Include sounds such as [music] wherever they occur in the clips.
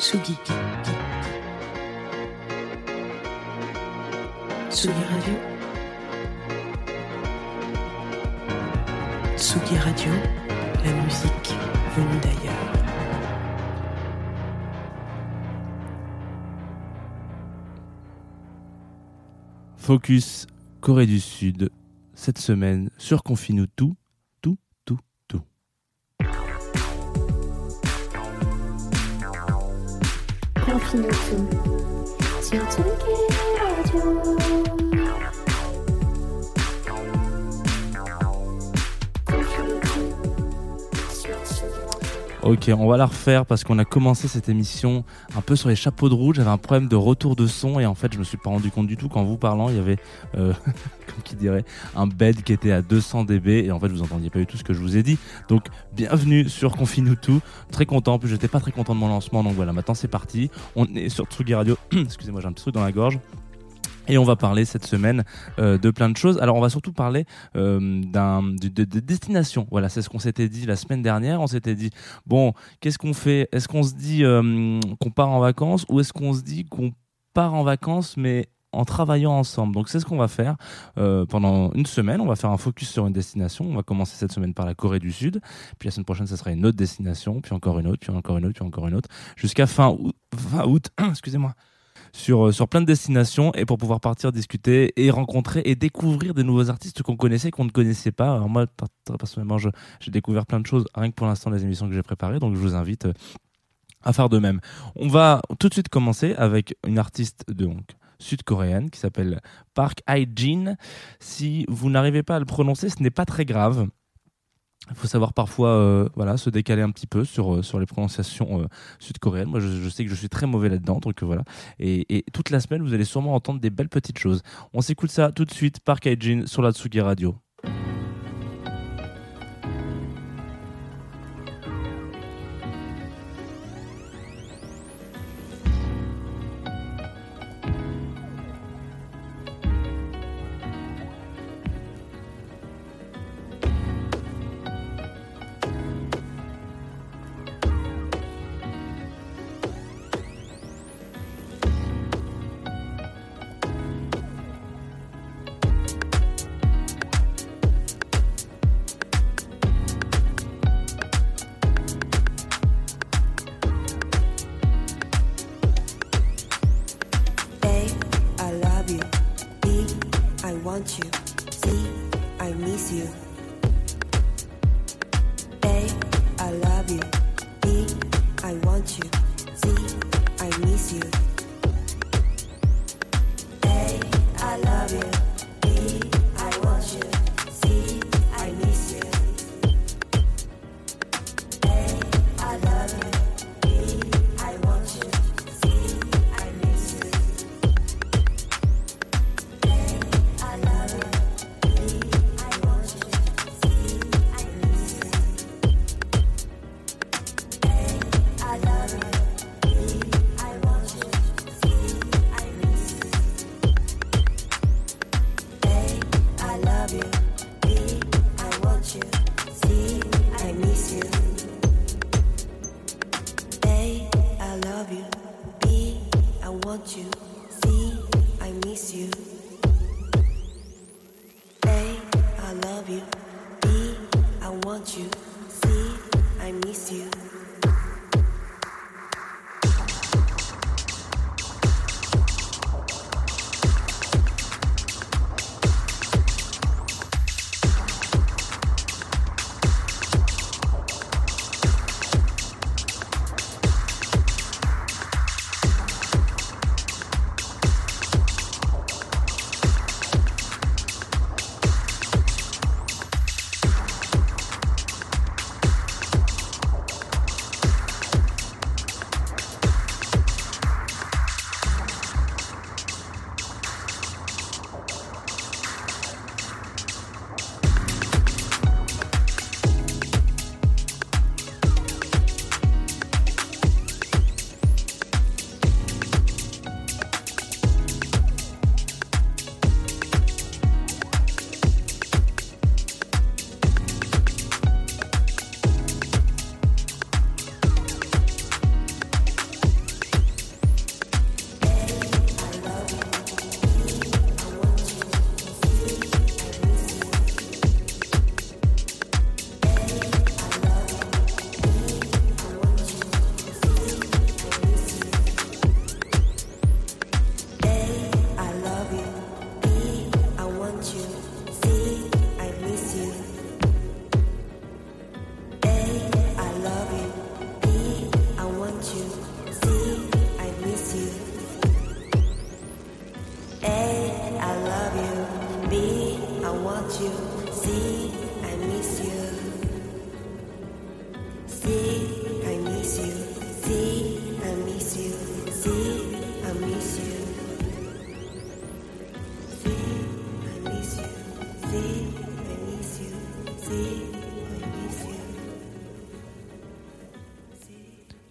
Tsugi. Tsugi Radio. Tsugi Radio, la musique venue d'ailleurs. Focus Corée du Sud cette semaine sur tout, tout, Confine tout sur Tsugi Radio. Confine Ok, on va la refaire parce qu'on a commencé cette émission un peu sur les chapeaux de roue. J'avais un problème de retour de son et en fait, je me suis pas rendu compte du tout qu'en vous parlant, il y avait, euh, [laughs] comme qui dirait, un bed qui était à 200 dB et en fait, vous entendiez pas du tout ce que je vous ai dit. Donc, bienvenue sur Confine-nous tout. Très content. En plus, j'étais pas très content de mon lancement, donc voilà, maintenant c'est parti. On est sur Tsugi Radio. [clears throat] Excusez-moi, j'ai un petit truc dans la gorge. Et on va parler cette semaine euh, de plein de choses. Alors on va surtout parler euh, d'un de, de- de destination. Voilà, c'est ce qu'on s'était dit la semaine dernière. On s'était dit bon, qu'est-ce qu'on fait? Est-ce qu'on se dit euh, qu'on part en vacances ou est-ce qu'on se dit qu'on part en vacances mais en travaillant ensemble? Donc c'est ce qu'on va faire euh, pendant une semaine. On va faire un focus sur une destination. On va commencer cette semaine par la Corée du Sud. Puis la semaine prochaine, ça sera une autre destination. Puis encore une autre. Puis encore une autre. Puis encore une autre. Jusqu'à fin août. Fin août [clears throat] excusez-moi sur, euh, sur plein de destinations et pour pouvoir partir discuter et rencontrer et découvrir des nouveaux artistes qu'on connaissait qu'on ne connaissait pas. Alors moi, personnellement, j'ai découvert plein de choses rien que pour l'instant les émissions que j'ai préparées, donc je vous invite euh, à faire de même. On va tout de suite commencer avec une artiste de, sud-coréenne qui s'appelle Park Hae-jin. Si vous n'arrivez pas à le prononcer, ce n'est pas très grave. Il faut savoir parfois euh, voilà, se décaler un petit peu sur, euh, sur les prononciations euh, sud-coréennes. Moi, je, sais que je suis très mauvais là-dedans, donc voilà. Et, et toute la semaine, vous allez sûrement entendre des belles petites choses. On s'écoute ça tout de suite par Kaijin sur la Tsugi Radio.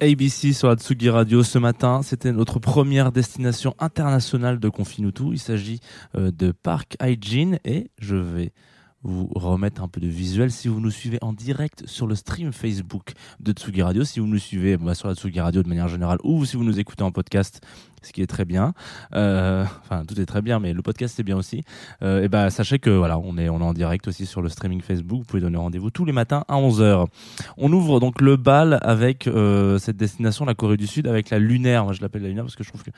ABC sur la Tsugi Radio ce matin. C'était notre première destination internationale de Confinutu. Il s'agit euh, de Park Hygiene et je vais vous remettre un peu de visuel si vous nous suivez en direct sur le stream Facebook de Tsugi Radio, si vous nous suivez bah, sur la Tsugi Radio de manière générale ou si vous nous écoutez en podcast, ce qui est très bien. Euh, enfin, tout est très bien, mais le podcast c'est bien aussi. Euh, et ben, sachez que voilà, on est, on est en direct aussi sur le streaming Facebook. Vous pouvez donner rendez-vous tous les matins à 11h. On ouvre donc le bal avec euh, cette destination, la Corée du Sud, avec la lunaire. Moi, je l'appelle la lunaire parce que je trouve que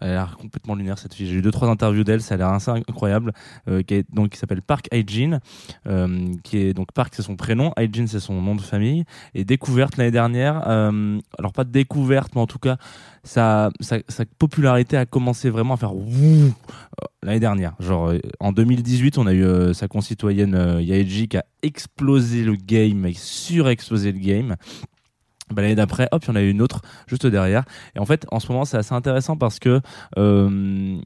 elle a l'air complètement lunaire cette fille. J'ai eu deux trois interviews d'elle, ça a l'air assez incroyable. Euh, qui est, donc qui s'appelle Park euh, qui est donc Park c'est son prénom, Hygiene c'est son nom de famille. Et découverte l'année dernière. euh, alors pas découverte, mais en tout cas sa, popularité a commencé vraiment à faire wouh euh, l'année dernière. Genre euh, en 2018, on a eu euh, sa concitoyenne euh, Yaeji qui a explosé le game, surexplosé le game. Bah, L'année d'après, hop, il y en a eu une autre juste derrière. Et en fait, en ce moment, c'est assez intéressant parce que euh,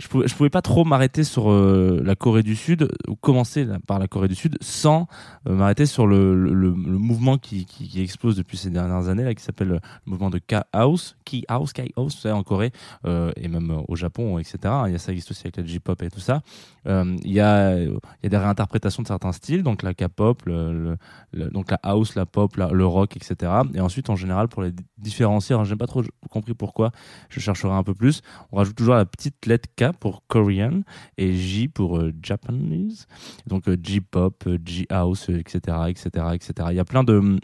je pouvais, pouvais pas trop m'arrêter sur euh, la Corée du Sud ou commencer par la Corée du Sud sans euh, m'arrêter sur le, le, mouvement qui, qui, qui explose depuis ces dernières années là, qui s'appelle le mouvement de K-House, K-House, K-House, vous savez, en Corée euh, et même au Japon, etc. Il y a ça existe aussi avec la J-pop et tout ça. Il y a il y a des réinterprétations de certains styles, donc la K-pop, donc la house, la pop, la- le rock, etc. Et ensuite, en général, pour les différencier, alors j'ai pas trop compris pourquoi, je chercherai un peu plus. On rajoute toujours la petite lettre K pour Korean et J pour euh, Japanese. Donc euh, J-pop, euh, J-house, etc., etc., etc. Il y a plein de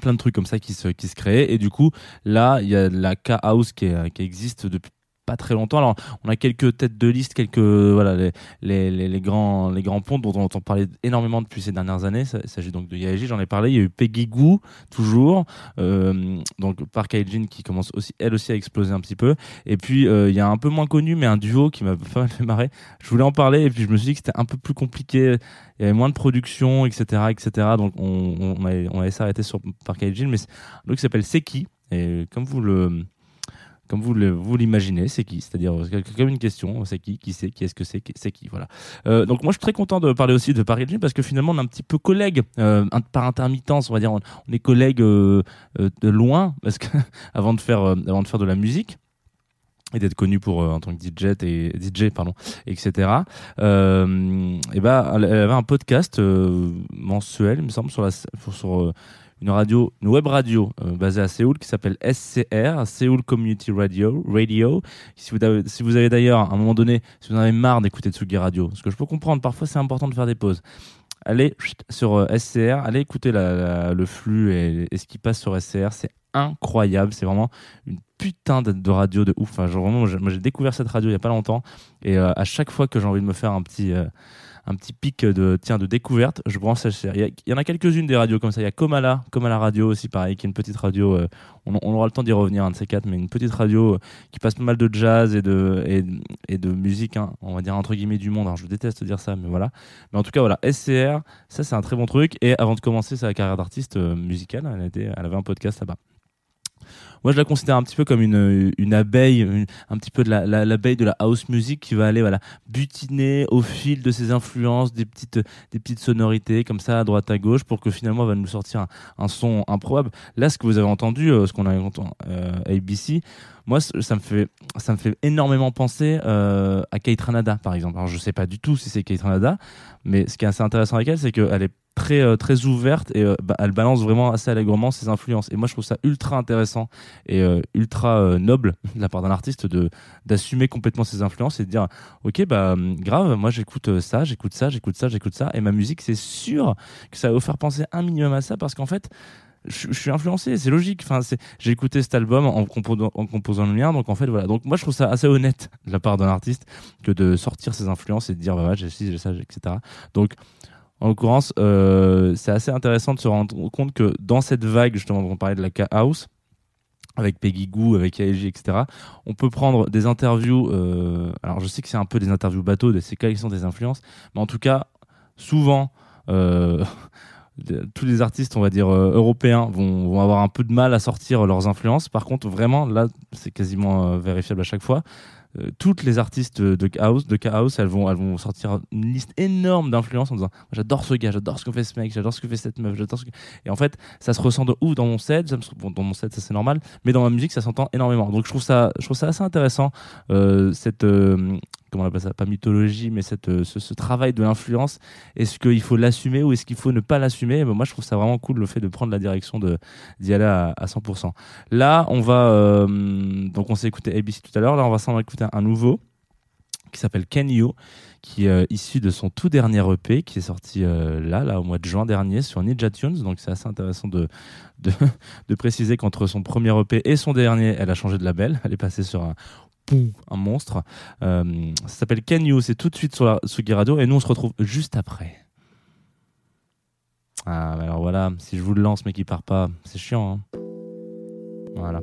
plein de trucs comme ça qui se qui se créent et du coup là il y a la K house qui, qui existe depuis pas très longtemps. Alors on a quelques têtes de liste quelques voilà les, les, grands les grands ponts dont on entend parler énormément depuis ces dernières années. Il s'agit donc de Yaeji j'en ai parlé. Il y a eu Peggy Goo toujours. Euh, donc Park Hyjin qui commence aussi elle aussi à exploser un petit peu. Et puis euh, il y a un peu moins connu mais un duo qui m'a [laughs] pas mal fait marrer. Je voulais en parler et puis je me suis dit que c'était un peu plus compliqué. Il y avait moins de production etc etc donc on, on, on avait s'arrêter sur Park Hyjin mais qui s'appelle Seki. Et comme vous le comme vous l'imaginez, c'est qui? C'est-à-dire comme une question, c'est qui Qui c'est Qui est-ce que c'est C'est qui Voilà. Euh, donc moi je suis très content de parler aussi de Paris Hyjin parce que finalement on est un petit peu collègues euh, par intermittence, on va dire. On, est collègues euh, de loin parce que [laughs] avant de faire avant de faire de la musique et d'être connu pour en tant que DJ et DJ pardon etc euh, et ben elle avait un podcast mensuel il me semble sur la sur, une radio une web radio euh, basée à Séoul qui s'appelle SCR Seoul Community Radio Radio si vous avez, si vous avez d'ailleurs à un moment donné si vous en avez marre d'écouter Tsugi Radio ce que je peux comprendre parfois c'est important de faire des pauses allez sur euh, SCR allez écouter le flux et, ce qui passe sur SCR c'est incroyable c'est vraiment une putain de, radio de ouf. Enfin, genre vraiment, moi, j'ai- découvert cette radio il y a pas longtemps et euh, à chaque fois que j'ai envie de me faire un petit un petit pic de tiens de découverte, je branche SCR. Il y, il y en a quelques-unes des radios comme ça. Il y a Comala, Comala Radio aussi pareil, qui est une petite radio. euh, on, aura le temps d'y revenir un de ces quatre, mais une petite radio euh, qui passe pas mal de jazz et de et, de musique, hein, on va dire entre guillemets du monde. Alors je déteste dire ça, mais voilà. Mais en tout cas voilà, SCR, ça c'est un très bon truc. Et avant de commencer sa carrière d'artiste euh, musicale, elle, elle avait un podcast là-bas. Moi, je la considère un petit peu comme une, une abeille, une- un petit peu de la, la- l'abeille de la house music qui va aller voilà butiner au fil de ses influences des petites des petites sonorités comme ça à droite à gauche pour que finalement elle va nous sortir un, un son improbable. Là, ce que vous avez entendu, euh, ce qu'on a entendu euh, ABC, moi, ça me fait ça me fait énormément penser euh, à Kate Ranada, par exemple. Alors, je sais pas du tout si c'est Kate Ranada, mais ce qui est assez intéressant avec elle, c'est qu'elle est très euh, très ouverte et euh, bah, elle balance vraiment assez allègrement ses influences. Et moi, je trouve ça ultra intéressant et euh, ultra noble de la part d'un artiste de d'assumer complètement ses influences et de dire ok bah hum, grave moi j'écoute ça j'écoute ça j'écoute ça j'écoute ça et ma musique c'est sûr que ça va vous faire penser un minimum à ça parce qu'en fait je, suis influencé, c'est logique. Enfin, j'ai écouté cet album en composant, en le mien, donc en fait voilà. Donc moi je trouve ça assez honnête de la part d'un artiste que de sortir ses influences et de dire bah ouais, j'ai ci, j'ai ça, etc. Donc en l'occurrence, euh, c'est assez intéressant de se rendre compte que dans cette vague justement on parlait de la K-House, avec Peggy Goo, avec AEG, etc. On peut prendre des interviews. euh, alors, je sais que c'est un peu des interviews bateaux, de ces quelles sont des influences, mais en tout cas, souvent, euh, [laughs] tous les artistes, on va dire européens, vont, avoir un peu de mal à sortir leurs influences. Par contre, vraiment, là, c'est quasiment vérifiable à chaque fois. Euh, toutes les artistes de Chaos, de Chaos, elles vont, elles vont sortir une liste énorme d'influences en disant j'adore ce gars, j'adore ce que fait ce mec, j'adore ce que fait cette meuf, j'adore ce que... Et en fait, ça se ressent de ouf dans mon set, bon, dans mon set, ça c'est normal, mais dans ma musique, ça s'entend énormément. Donc je trouve ça, je trouve ça assez intéressant, euh, cette, euh, comment on appelle ça, pas mythologie, mais cette, euh, ce, travail de l'influence. Est-ce qu'il faut l'assumer ou est-ce qu'il faut ne pas l'assumer? Ben, Moi, je trouve ça vraiment cool le fait de prendre la direction d'y aller à, à 100%. Là, on va, euh, donc on s'est écouté ABC tout à l'heure, là on va s'en écouter un nouveau qui s'appelle Can You, qui est euh, issu de son tout dernier EP qui est sorti là, là, au mois de juin dernier sur Ninja Tunes. Donc c'est assez intéressant de, de, [laughs] de préciser qu'entre son premier EP et son dernier, elle a changé de label. Elle est passée sur un un monstre. Euh, ça s'appelle Can c'est tout de suite sur la Sugi Radio et nous on se retrouve juste après. Ah, mais alors voilà, si je vous le lance mais qu'il part pas, c'est chiant. Hein voilà.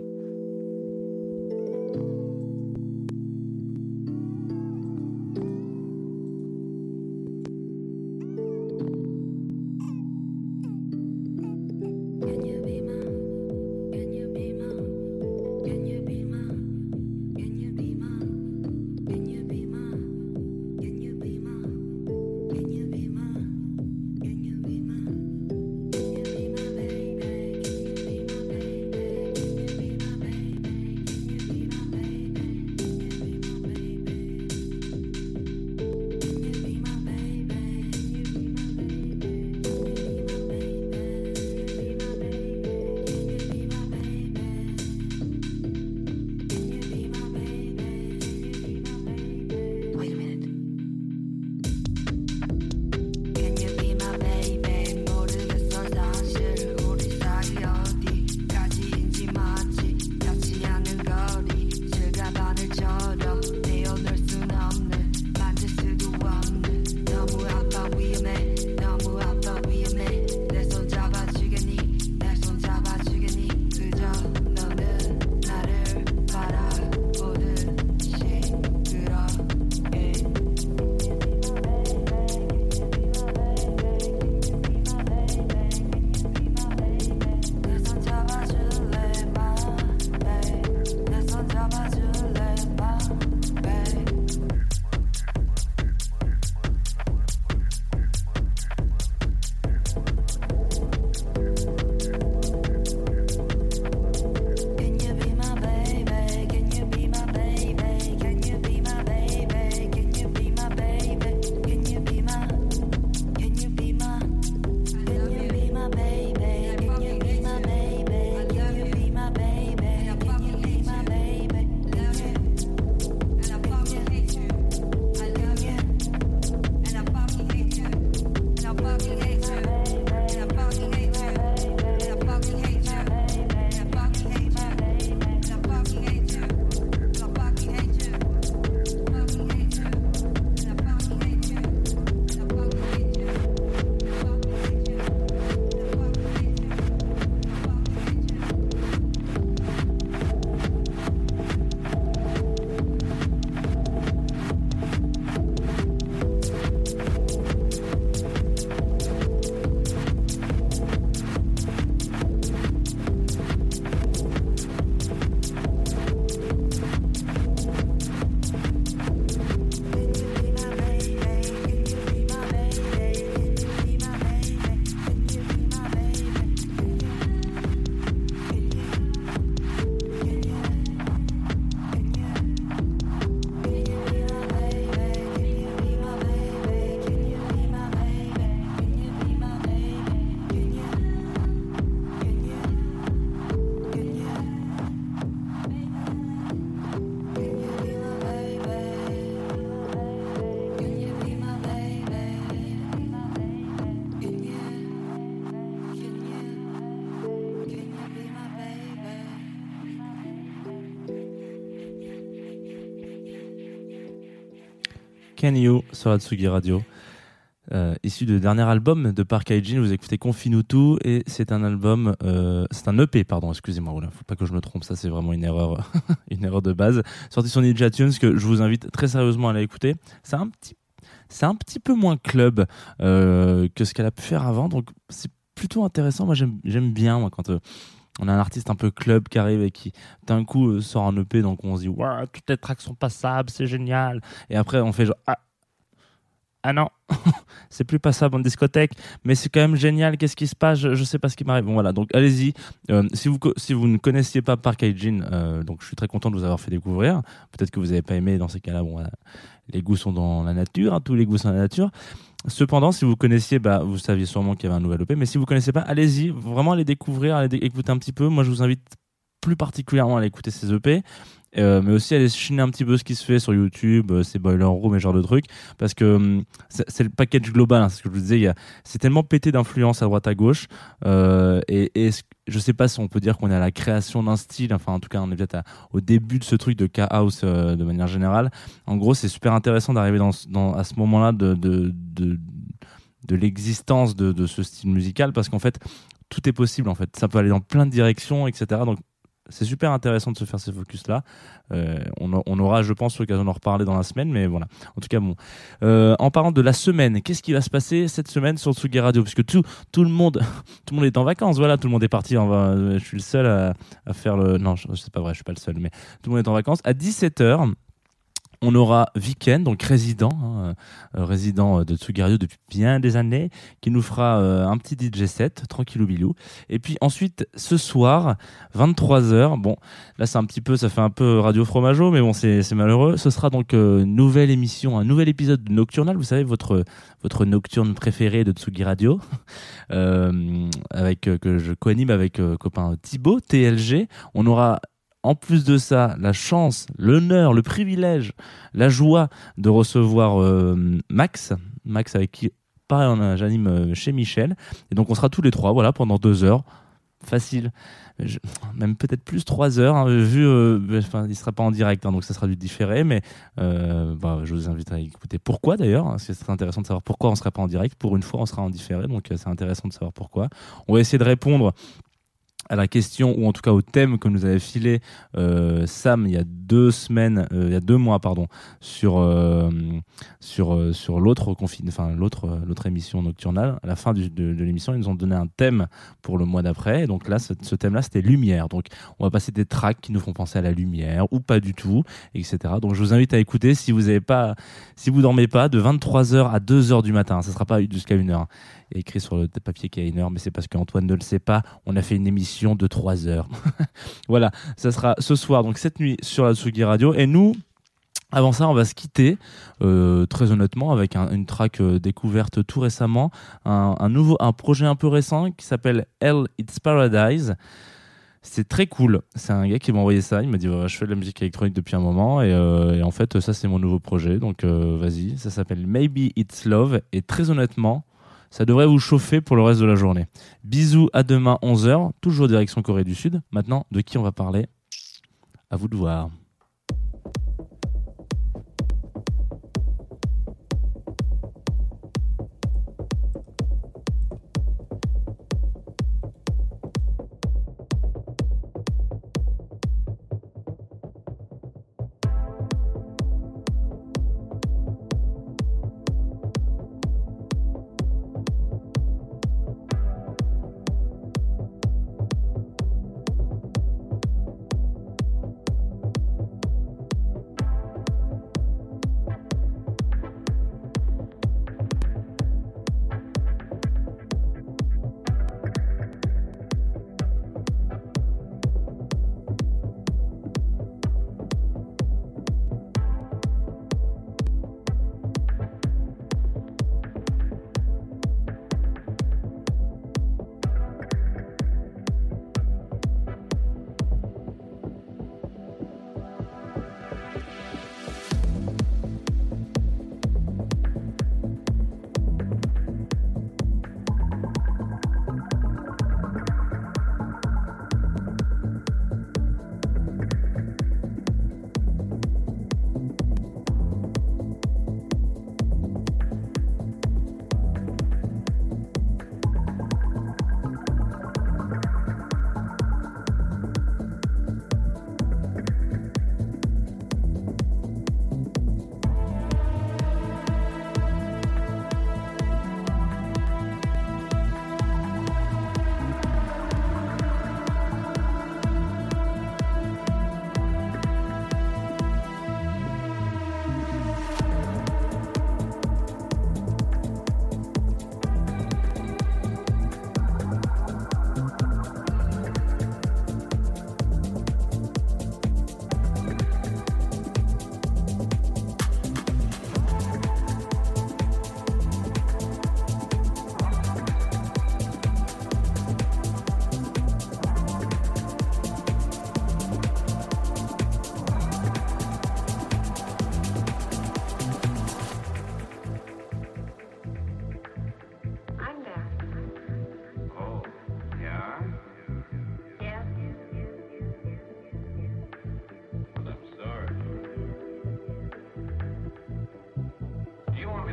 Can You sur la Tsugi Radio. Euh, issu du dernier album de Park Hygiene, vous écoutez Confinutu et c'est un album, euh, c'est un EP, pardon, excusez-moi, oula, faut pas que je me trompe, ça c'est vraiment une erreur, [laughs] une erreur de base. Sorti sur Ninja Tunes que je vous invite très sérieusement à aller écouter. C'est un petit, c'est un petit peu moins club euh, que ce qu'elle a pu faire avant, donc c'est plutôt intéressant. Moi j'aime, j'aime bien moi quand euh, on a un artiste un peu club qui arrive et qui d'un coup euh, sort un EP, donc on se dit Waouh, toutes les tracks sont passables, c'est génial. Et après on fait genre ah, ah non, [laughs] c'est plus passable en discothèque, mais c'est quand même génial. Qu'est-ce qui se passe je, je sais pas ce qui m'arrive. Bon voilà, donc allez-y. Euh, si vous si vous ne connaissiez pas Park Hygiene, euh, donc je suis très content de vous avoir fait découvrir. Peut-être que vous n'avez pas aimé. Dans ces cas-là, bon, voilà, les goûts sont dans la nature. hein, tous les goûts sont dans la nature. Cependant, si vous connaissiez, bah, vous saviez sûrement qu'il y avait un nouvel EP. Mais si vous connaissez pas, allez-y. Vraiment, allez découvrir, allez écouter un petit peu. Moi, je vous invite plus particulièrement à écouter ces EP. Euh, mais aussi aller chiner un petit peu ce qui se fait sur YouTube, euh, ces Boiler Room et genre de trucs, parce que hum, c'est le package global, hein, c'est ce que je vous disais, c'est tellement pété d'influence à droite à gauche, euh, et, et je sais pas si on peut dire qu'on est à la création d'un style, enfin en tout cas on est peut-être au début de ce truc de K-House euh, de manière générale. En gros, c'est super intéressant d'arriver dans, à ce moment-là de, de, de, l'existence de, ce style musical, parce qu'en fait, tout est possible en fait, ça peut aller dans plein de directions, etc. c'est super intéressant de se faire ces focus là. on, aura, je pense, l'occasion d'en reparler dans la semaine, mais voilà. En tout cas, bon. Euh, en parlant de la semaine, qu'est-ce qui va se passer cette semaine sur Tsugi Radio? Puisque tout, tout le monde, [laughs] tout le monde est en vacances. Voilà, tout le monde est parti. je suis le seul à, faire le. Non, c'est pas vrai, je suis pas le seul, mais tout le monde est en vacances. À 17h. On aura Viken, donc résident, hein, euh, résident de Tsugi Radio depuis bien des années, qui nous fera euh, un petit DJ set, tranquillou bilou. Et puis ensuite, ce soir, 23h, bon, Là, c'est un petit peu, ça fait un peu radio fromageau, mais bon, c'est malheureux. Ce sera donc euh, une nouvelle émission, un nouvel épisode de Nocturnal. Vous savez, votre, votre nocturne préférée de Tsugi Radio, [laughs] euh, avec, euh, que je co-anime avec euh, copain Thibaut, TLG. On aura en plus de ça, la chance, l'honneur, le privilège, la joie de recevoir euh, Max, Max avec qui, pareil, j'anime euh, chez Michel. Et donc, on sera tous les trois, voilà, pendant deux heures. Facile. Même peut-être plus trois heures, hein, vu, euh, il sera pas en direct, hein, donc ça sera du différé, mais euh, bah, je vous invite à écouter pourquoi d'ailleurs, hein, parce intéressant de savoir pourquoi on sera pas en direct. Pour une fois, on sera en différé, donc c'est intéressant de savoir pourquoi. On va essayer de répondre à la question ou en tout cas au thème que nous avait filé euh, Sam il y a deux semaines, euh, il y a deux mois pardon, sur euh, sur sur l'autre enfin l'autre l'autre émission nocturnale. À la fin du- de, l'émission, ils nous ont donné un thème pour le mois d'après. Donc là, ce, thème-là, c'était lumière. Donc on va passer des tracks qui nous font penser à la lumière ou pas du tout, etc. Donc je vous invite à écouter si vous avez pas, si vous dormez pas, de 23h à 2h du matin. Ça sera pas jusqu'à 1h. Il y a écrit sur le papier y a une heure, mais c'est parce qu'Antoine ne le sait pas. On a fait une émission de 3 heures. [laughs] voilà, ça sera ce soir, donc cette nuit sur la Tsugi Radio. Et nous, avant ça, on va se quitter, euh, très honnêtement, avec un- une track euh, découverte tout récemment, un, nouveau, un projet un peu récent qui s'appelle Hell It's Paradise. C'est très cool. C'est un gars qui m'a envoyé ça. Il m'a dit je fais de la musique électronique depuis un moment et, euh, en fait ça c'est mon nouveau projet. Donc vas-y. Ça s'appelle Maybe It's Love et très honnêtement ça devrait vous chauffer pour le reste de la journée. Bisous à demain 11h, toujours direction Corée du Sud. Maintenant, de qui on va parler? À vous de voir.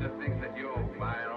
the things that you'll find.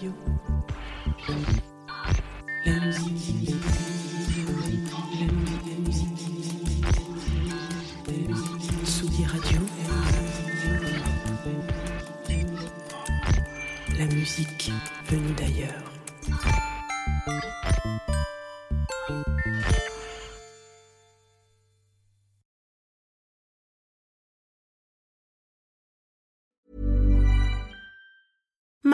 Radio. La musique. La musique. Radio. La musique venue d'ailleurs.